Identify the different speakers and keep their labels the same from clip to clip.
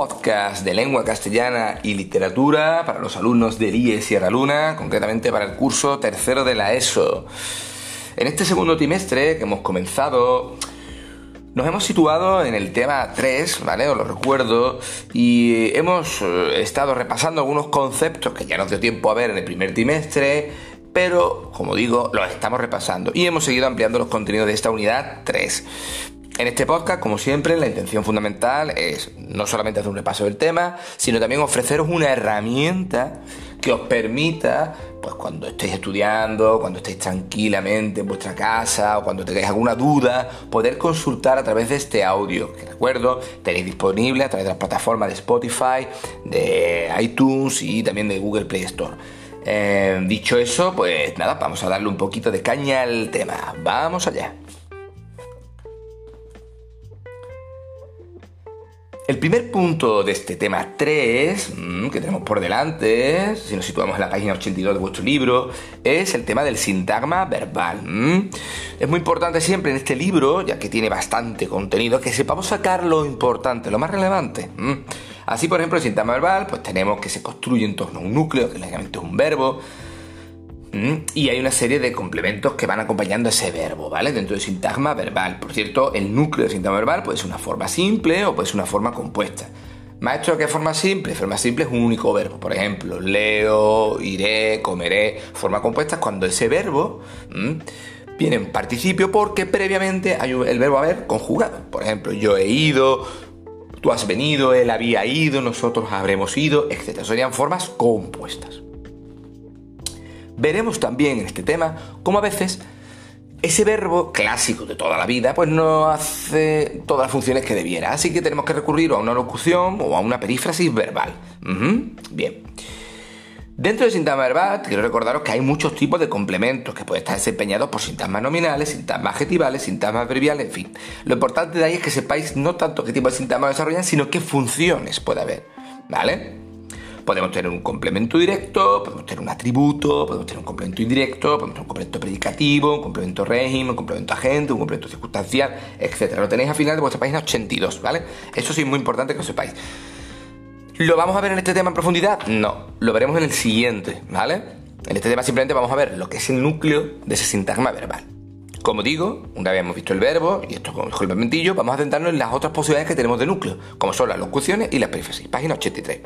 Speaker 1: podcast de lengua castellana y literatura para los alumnos del IE Sierra Luna, concretamente para el curso tercero de la ESO. En este segundo trimestre que hemos comenzado, nos hemos situado en el tema 3, ¿vale? Os lo recuerdo, y hemos eh, estado repasando algunos conceptos que ya nos dio tiempo a ver en el primer trimestre, pero, como digo, los estamos repasando y hemos seguido ampliando los contenidos de esta unidad 3. En este podcast, como siempre, la intención fundamental es no solamente hacer un repaso del tema, sino también ofreceros una herramienta que os permita, pues cuando estéis estudiando, cuando estéis tranquilamente en vuestra casa o cuando tengáis alguna duda, poder consultar a través de este audio, que recuerdo, tenéis disponible a través de las plataformas de Spotify, de iTunes y también de Google Play Store. Eh, dicho eso, pues nada, vamos a darle un poquito de caña al tema. Vamos allá. El primer punto de este tema 3, mm, que tenemos por delante, si nos situamos en la página 82 de vuestro libro, es el tema del sintagma verbal. Mm. Es muy importante siempre en este libro, ya que tiene bastante contenido, que sepamos sacar lo importante, lo más relevante. Mm. Así, por ejemplo, el sintagma verbal, pues tenemos que se construye en torno a un núcleo, que lógicamente es un verbo, y hay una serie de complementos que van acompañando ese verbo, ¿vale? Dentro del sintagma verbal. Por cierto, el núcleo del sintagma verbal puede ser una forma simple o puede ser una forma compuesta. Maestro, ¿qué forma simple? Forma simple es un único verbo. Por ejemplo, leo, iré, comeré. Forma compuesta es cuando ese verbo mm, viene en participio porque previamente hay el verbo haber conjugado. Por ejemplo, yo he ido, tú has venido, él había ido, nosotros habremos ido, etc. Serían formas compuestas. Veremos también en este tema cómo a veces ese verbo clásico de toda la vida pues no hace todas las funciones que debiera, así que tenemos que recurrir a una locución o a una perífrasis verbal. Bien. Dentro del sintagma verbal, quiero recordaros que hay muchos tipos de complementos que pueden estar desempeñados por sintagmas nominales, sintagmas adjetivales, sintagmas adverbiales, en fin. Lo importante de ahí es que sepáis no tanto qué tipo de sintagmas desarrollan, sino qué funciones puede haber. ¿Vale? Podemos tener un complemento directo, podemos tener un atributo, podemos tener un complemento indirecto, podemos tener un complemento predicativo, un complemento régimen, un complemento agente, un complemento circunstancial, etc. Lo tenéis al final de vuestra página 82, ¿vale? Eso sí es muy importante que lo sepáis. ¿Lo vamos a ver en este tema en profundidad? No, lo veremos en el siguiente, ¿vale? En este tema simplemente vamos a ver lo que es el núcleo de ese sintagma verbal. Como digo, una vez hemos visto el verbo, y esto con el complementillo, vamos a centrarnos en las otras posibilidades que tenemos de núcleo, como son las locuciones y las perífrasis. Página 83.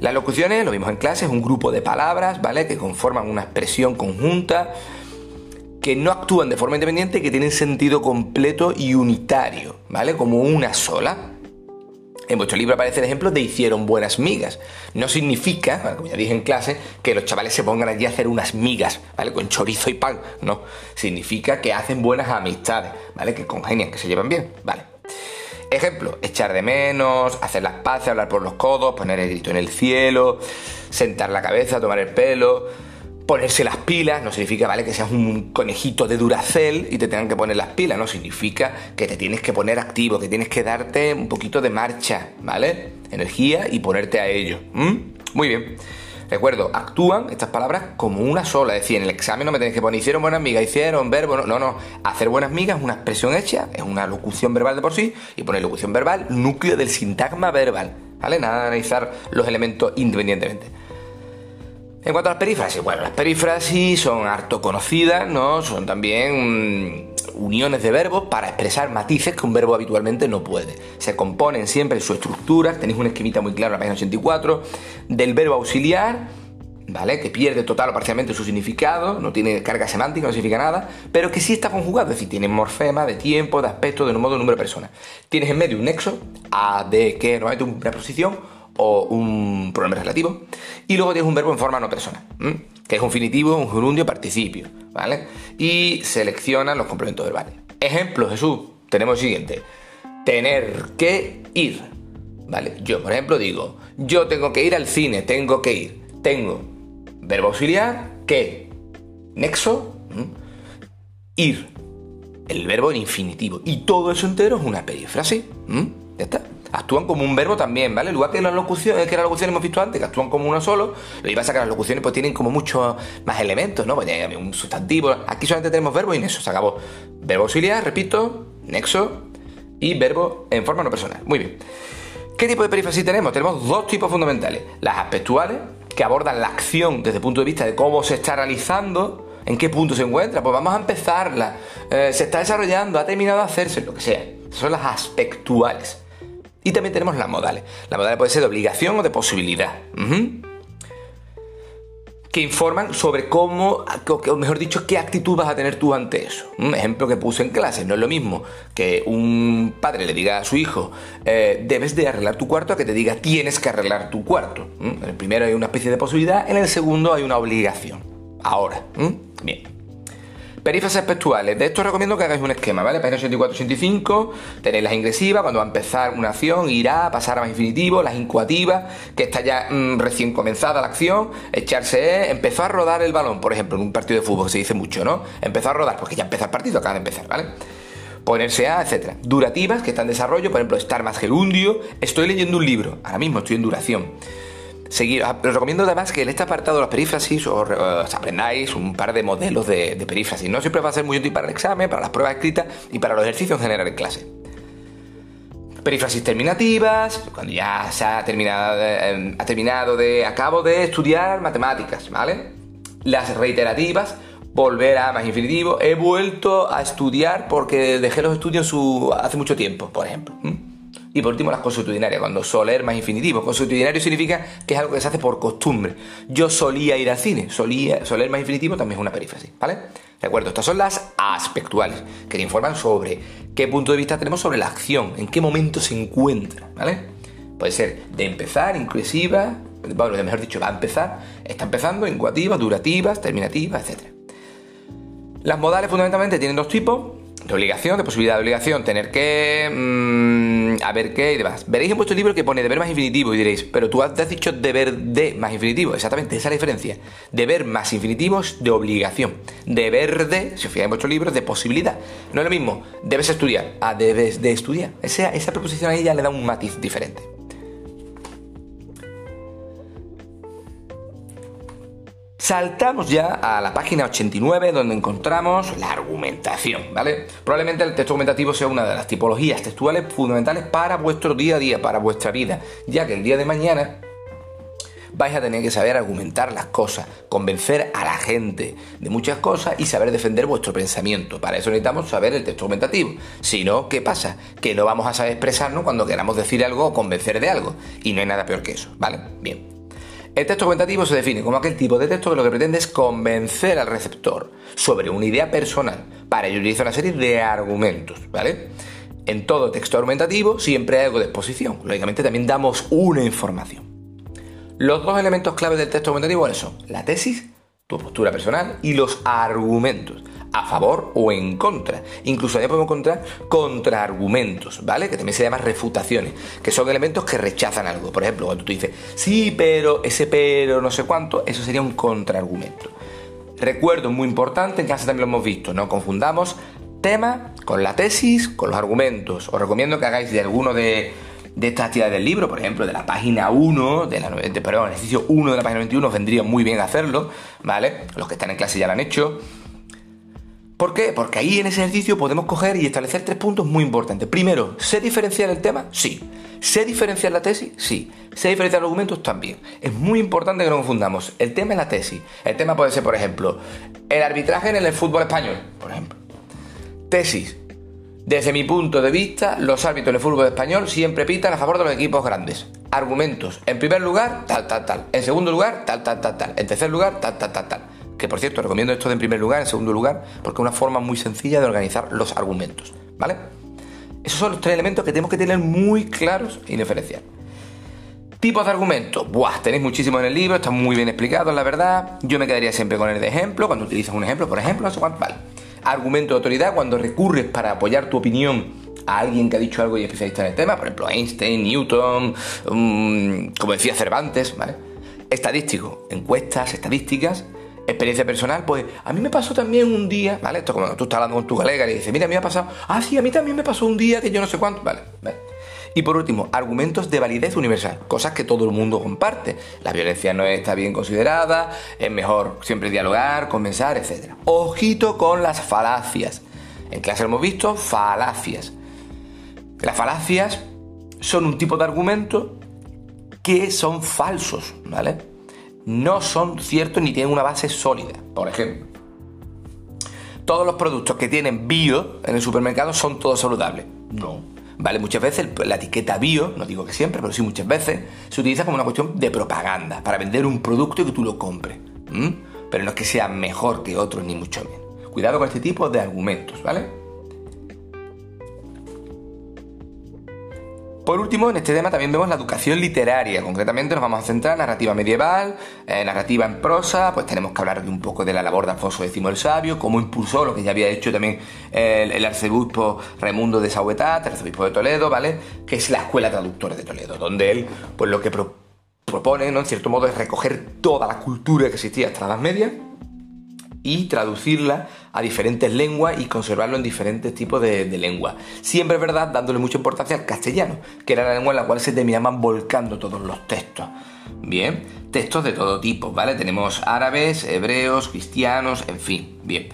Speaker 1: Las locuciones, lo vimos en clase, es un grupo de palabras, ¿vale? Que conforman una expresión conjunta, que no actúan de forma independiente, que tienen sentido completo y unitario, ¿vale? Como una sola. En vuestro libro aparece el ejemplo de hicieron buenas migas. No significa, como ya dije en clase, que los chavales se pongan allí a hacer unas migas, ¿vale? Con chorizo y pan. No. Significa que hacen buenas amistades, ¿vale? Que congenian, que se llevan bien, ¿vale? Ejemplo, echar de menos, hacer las paces, hablar por los codos, poner el grito en el cielo, sentar la cabeza, tomar el pelo, ponerse las pilas, no significa, ¿vale? Que seas un conejito de Duracel y te tengan que poner las pilas, no significa que te tienes que poner activo, que tienes que darte un poquito de marcha, ¿vale? Energía y ponerte a ello. Muy bien. Recuerdo, actúan estas palabras como una sola. Es decir, en el examen no me tenéis que poner hicieron buenas migas, hicieron verbo. No, no, no. Hacer buenas migas es una expresión hecha, es una locución verbal de por sí. Y poner locución verbal, núcleo del sintagma verbal. ¿Vale? Nada de analizar los elementos independientemente. En cuanto a las perífrasis, bueno, las perífrasis son harto conocidas, ¿no? Son también uniones de verbos para expresar matices que un verbo habitualmente no puede. Se componen siempre su estructura, tenéis una esquemita muy clara en la página 84, del verbo auxiliar, ¿vale? Que pierde total o parcialmente su significado, no tiene carga semántica, no significa nada, pero que sí está conjugado, es decir, tiene morfema de tiempo, de aspecto, de modo, de número de personas. Tienes en medio un nexo, a, de, que, normalmente una preposición o un pronombre relativo, y luego tienes un verbo en forma no persona es un finitivo, un gerundio, participio, ¿vale? Y seleccionan los complementos verbales. Ejemplo, Jesús, tenemos el siguiente. Tener que ir, ¿vale? Yo, por ejemplo, digo, yo tengo que ir al cine, tengo que ir. Tengo verbo auxiliar, que, nexo, ir. El verbo en infinitivo. Y todo eso entero es una perífrasis. Ya está actúan como un verbo también, ¿vale? Igual que las locuciones, que las locuciones hemos visto antes, que actúan como uno solo, lo que pasa que las locuciones pues tienen como muchos más elementos, ¿no? Pues tienen un sustantivo, aquí solamente tenemos verbo y nexo, se acabó. Verbo auxiliar, repito, nexo y verbo en forma no personal. Muy bien. ¿Qué tipo de perífrasis tenemos? Tenemos dos tipos fundamentales. Las aspectuales, que abordan la acción desde el punto de vista de cómo se está realizando, en qué punto se encuentra. Pues vamos a empezarla. Eh, se está desarrollando, ha terminado de hacerse, lo que sea. Son las aspectuales. Y también tenemos las modales. La modales puede ser de obligación o de posibilidad. Que informan sobre cómo, o mejor dicho, qué actitud vas a tener tú ante eso. Un ejemplo que puse en clase. No es lo mismo que un padre le diga a su hijo, eh, debes de arreglar tu cuarto, a que te diga, tienes que arreglar tu cuarto. En el primero hay una especie de posibilidad, en el segundo hay una obligación. Ahora. Bien. Perífrasis aspectuales. De esto recomiendo que hagáis un esquema, ¿vale? Página 84-85, tenéis las ingresivas, cuando va a empezar una acción, irá, pasar a más infinitivo, las incoativas, que está ya mm, recién comenzada la acción, echarse, empezó a rodar el balón, por ejemplo, en un partido de fútbol que se dice mucho, ¿no? Empezó a rodar, porque ya empezó el partido, acaba de empezar, ¿vale? Ponerse a, etc. Durativas, que está en desarrollo, por ejemplo, estar más gerundio. Estoy leyendo un libro, ahora mismo estoy en duración seguir. Ah, os recomiendo además que en este apartado de las perífrasis os, aprendáis un par de modelos de, perífrasis. No siempre va a ser muy útil para el examen, para las pruebas escritas y para los ejercicios en general en clase. Perífrasis terminativas, cuando ya se ha terminado, eh, ha terminado de. Acabo de estudiar matemáticas, ¿vale? Las reiterativas, volver a más infinitivo. He vuelto a estudiar porque dejé los estudios hace mucho tiempo, por ejemplo. Y por último, las consuetudinarias, cuando soler más infinitivo. Consuetudinario significa que es algo que se hace por costumbre. Yo solía ir al cine, solía, soler más infinitivo también es una perífrasis, ¿vale? De acuerdo, estas son las aspectuales, que te informan sobre qué punto de vista tenemos sobre la acción, en qué momento se encuentra, ¿vale? Puede ser de empezar, inclusiva, bueno, mejor dicho, va a empezar, está empezando, incuativas, durativas, terminativas, etc. Las modales fundamentalmente tienen dos tipos, de obligación, de posibilidad de obligación, tener que, mm, a ver qué y demás. Veréis en vuestro libro que pone deber más infinitivo y diréis, pero tú has dicho deber de más infinitivo. Exactamente, esa es la diferencia. Deber más infinitivo es de obligación. Deber de, si os fijáis en vuestro libro, de posibilidad. No es lo mismo, debes estudiar, a debes de estudiar. Esa, esa preposición ahí ya le da un matiz diferente. Saltamos ya a la página 89 donde encontramos la argumentación, ¿vale? Probablemente el texto argumentativo sea una de las tipologías textuales fundamentales para vuestro día a día, para vuestra vida, ya que el día de mañana vais a tener que saber argumentar las cosas, convencer a la gente de muchas cosas y saber defender vuestro pensamiento. Para eso necesitamos saber el texto argumentativo. Si no, ¿qué pasa? Que no vamos a saber expresarnos cuando queramos decir algo o convencer de algo. Y no hay nada peor que eso, ¿vale? Bien. El texto argumentativo se define como aquel tipo de texto que lo que pretende es convencer al receptor sobre una idea personal. Para ello utiliza una serie de argumentos, ¿vale? En todo texto argumentativo siempre hay algo de exposición. Lógicamente también damos una información. Los dos elementos claves del texto argumentativo son la tesis, tu postura personal, y los argumentos a favor o en contra. Incluso ya podemos encontrar contraargumentos, ¿vale? Que también se llaman refutaciones, que son elementos que rechazan algo. Por ejemplo, cuando tú dices, sí, pero, ese pero, no sé cuánto, eso sería un contraargumento. Recuerdo, muy importante, en clase también lo hemos visto, no confundamos tema con la tesis, con los argumentos. Os recomiendo que hagáis de alguno de, de estas actividades del libro, por ejemplo, de la página 1, de la, perdón, el ejercicio 1 de la página 21, os vendría muy bien hacerlo, ¿vale? Los que están en clase ya lo han hecho. ¿Por qué? Porque ahí en ese ejercicio podemos coger y establecer tres puntos muy importantes. Primero, ¿sé diferenciar el tema? Sí. ¿Sé diferenciar la tesis? Sí. ¿Sé diferenciar los argumentos? También. Es muy importante que no confundamos el tema y la tesis. El tema puede ser, por ejemplo, el arbitraje en el fútbol español, por ejemplo. Tesis. Desde mi punto de vista, los árbitros en el fútbol español siempre pitan a favor de los equipos grandes. Argumentos. En primer lugar, tal, tal, tal. En segundo lugar, tal, tal, tal, tal. En tercer lugar, tal, tal, tal, tal que por cierto recomiendo esto en primer lugar, en segundo lugar, porque es una forma muy sencilla de organizar los argumentos, ¿vale? Esos son los tres elementos que tenemos que tener muy claros y diferenciar. Tipos de argumentos. Buah, tenéis muchísimo en el libro, están muy bien explicados, la verdad. Yo me quedaría siempre con el de ejemplo, cuando utilizas un ejemplo, por ejemplo, cuánto, vale. Argumento de autoridad, cuando recurres para apoyar tu opinión a alguien que ha dicho algo y especialista en el tema, por ejemplo, Einstein, Newton, mm, como decía Cervantes, ¿vale? Estadístico, encuestas, estadísticas, experiencia personal, pues a mí me pasó también un día, ¿vale? Esto como tú estás hablando con tu colega y dices, mira, a mí me ha pasado, ah, sí, a mí también me pasó un día que yo no sé cuánto, ¿vale? Y por último, argumentos de validez universal, cosas que todo el mundo comparte. La violencia no está bien considerada, es mejor siempre dialogar, conversar, etc. Ojito con las falacias. En clase hemos visto falacias. Las falacias son un tipo de argumento que son falsos, ¿vale? No son ciertos ni tienen una base sólida. Por ejemplo, todos los productos que tienen bio en el supermercado son todos saludables. No. Vale, muchas veces la etiqueta bio, no digo que siempre, pero sí muchas veces, se utiliza como una cuestión de propaganda, para vender un producto y que tú lo compres. Pero no es que sea mejor que otros, ni mucho menos. Cuidado con este tipo de argumentos, ¿vale? Por último, en este tema también vemos la educación literaria. Concretamente nos vamos a centrar en narrativa medieval, narrativa en prosa, pues tenemos que hablar de un poco de la labor de Alfonso X el Sabio, cómo impulsó lo que ya había hecho también el, arzobispo Raimundo de Sauvetat, el arzobispo de Toledo, ¿vale? Que es la escuela traductora de Toledo, donde él, pues lo que propone, ¿no? En cierto modo, es recoger toda la cultura que existía hasta la Edad Media y traducirla a diferentes lenguas y conservarlo en diferentes tipos de, lenguas. Siempre es verdad, dándole mucha importancia al castellano, que era la lengua en la cual se terminaban volcando todos los textos. Bien, textos de todo tipo, ¿vale? Tenemos árabes, hebreos, cristianos, en fin, bien.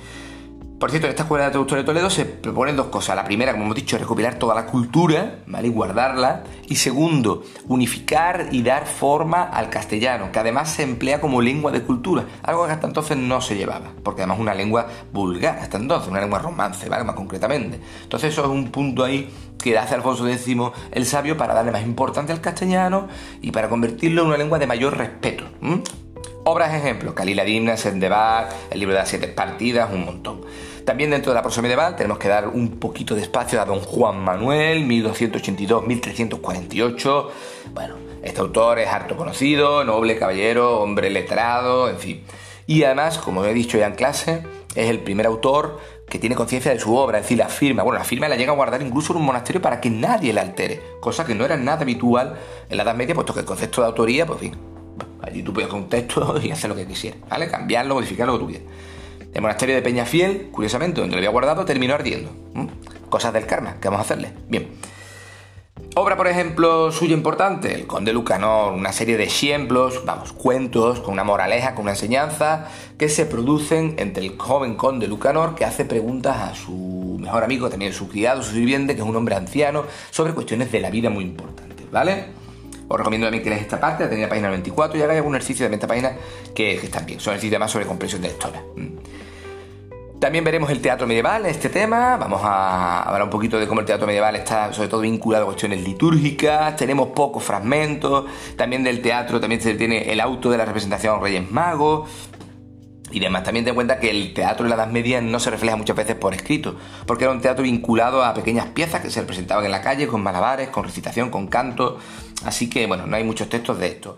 Speaker 1: Por cierto, en esta escuela de traductores de Toledo se proponen dos cosas. La primera, como hemos dicho, recopilar toda la cultura, ¿vale? Y guardarla. Y segundo, unificar y dar forma al castellano, que además se emplea como lengua de cultura, algo que hasta entonces no se llevaba, porque además es una lengua vulgar hasta entonces, una lengua romance, ¿vale? Más concretamente. Entonces eso es un punto ahí que hace Alfonso X el sabio para darle más importancia al castellano y para convertirlo en una lengua de mayor respeto. Obras ejemplos, Calila Dimna, Sendebar, el libro de las siete partidas, un montón. También dentro de la prosa medieval tenemos que dar un poquito de espacio a don Juan Manuel, 1282-1348. Bueno, este autor es harto conocido, noble, caballero, hombre letrado, en fin. Y además, como he dicho ya en clase, es el primer autor que tiene conciencia de su obra, es decir, la firma. Bueno, la firma la llega a guardar incluso en un monasterio para que nadie la altere, cosa que no era nada habitual en la Edad Media, puesto que el concepto de autoría, pues en fin, allí tú podías un texto y hacer lo que quisieras, ¿vale? Cambiarlo, modificarlo, lo que tú quieras. El monasterio de Peñafiel, curiosamente, donde lo había guardado, terminó ardiendo. Cosas del karma, ¿qué vamos a hacerle? Bien. Obra, por ejemplo, suya importante, El Conde Lucanor, una serie de ejemplos, vamos, cuentos con una moraleja, con una enseñanza, que se producen entre el joven Conde Lucanor que hace preguntas a su mejor amigo, también su criado, su sirviente, que es un hombre anciano, sobre cuestiones de la vida muy importantes, ¿vale? Os recomiendo también que leáis esta parte, la la página 24, y hagáis algún ejercicio de esta página que, que están bien. Son ejercicios más sobre comprensión de la historia. También veremos el teatro medieval en este tema. Vamos a hablar un poquito de cómo el teatro medieval está sobre todo vinculado a cuestiones litúrgicas. Tenemos pocos fragmentos. También del teatro también se tiene el auto de la representación Reyes Magos. Y demás, también ten en cuenta que el teatro de la Edad Media no se refleja muchas veces por escrito, porque era un teatro vinculado a pequeñas piezas que se representaban en la calle, con malabares, con recitación, con canto. Así que, bueno, no hay muchos textos de esto.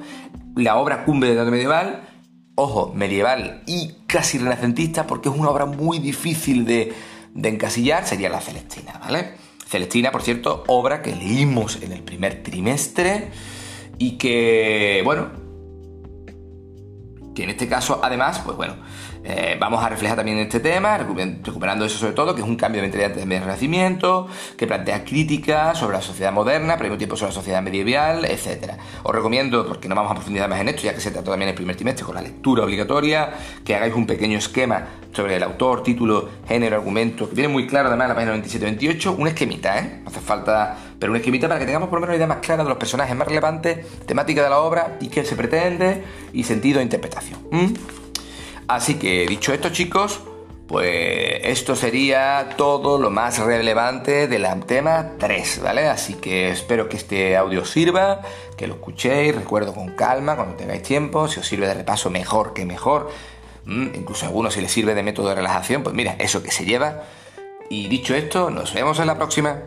Speaker 1: La obra cumbre del teatro medieval ojo, medieval y casi renacentista, porque es una obra muy difícil de, encasillar, sería la Celestina, ¿vale? Celestina, por cierto, obra que leímos en el primer trimestre y que, bueno, que en este caso, además, pues bueno, eh, vamos a reflejar también este tema, recuperando eso sobre todo, que es un cambio de mentalidad del Renacimiento, que plantea críticas sobre la sociedad moderna, pero al mismo tiempo sobre la sociedad medieval, etc. Os recomiendo, porque no vamos a profundizar más en esto, ya que se trató también el primer trimestre con la lectura obligatoria, que hagáis un pequeño esquema sobre el autor, título, género, argumento, que viene muy claro además en la página 97-28, un esquemita, ¿eh? No hace falta, pero un esquemita para que tengamos por lo menos una idea más clara de los personajes más relevantes, temática de la obra y qué se pretende, y sentido de interpretación. Así que dicho esto chicos, pues esto sería todo lo más relevante del tema 3, ¿vale? Así que espero que este audio sirva, que lo escuchéis, recuerdo con calma cuando tengáis tiempo, si os sirve de repaso mejor que mejor, mm, incluso a algunos si les sirve de método de relajación, pues mira, eso que se lleva. Y dicho esto, nos vemos en la próxima.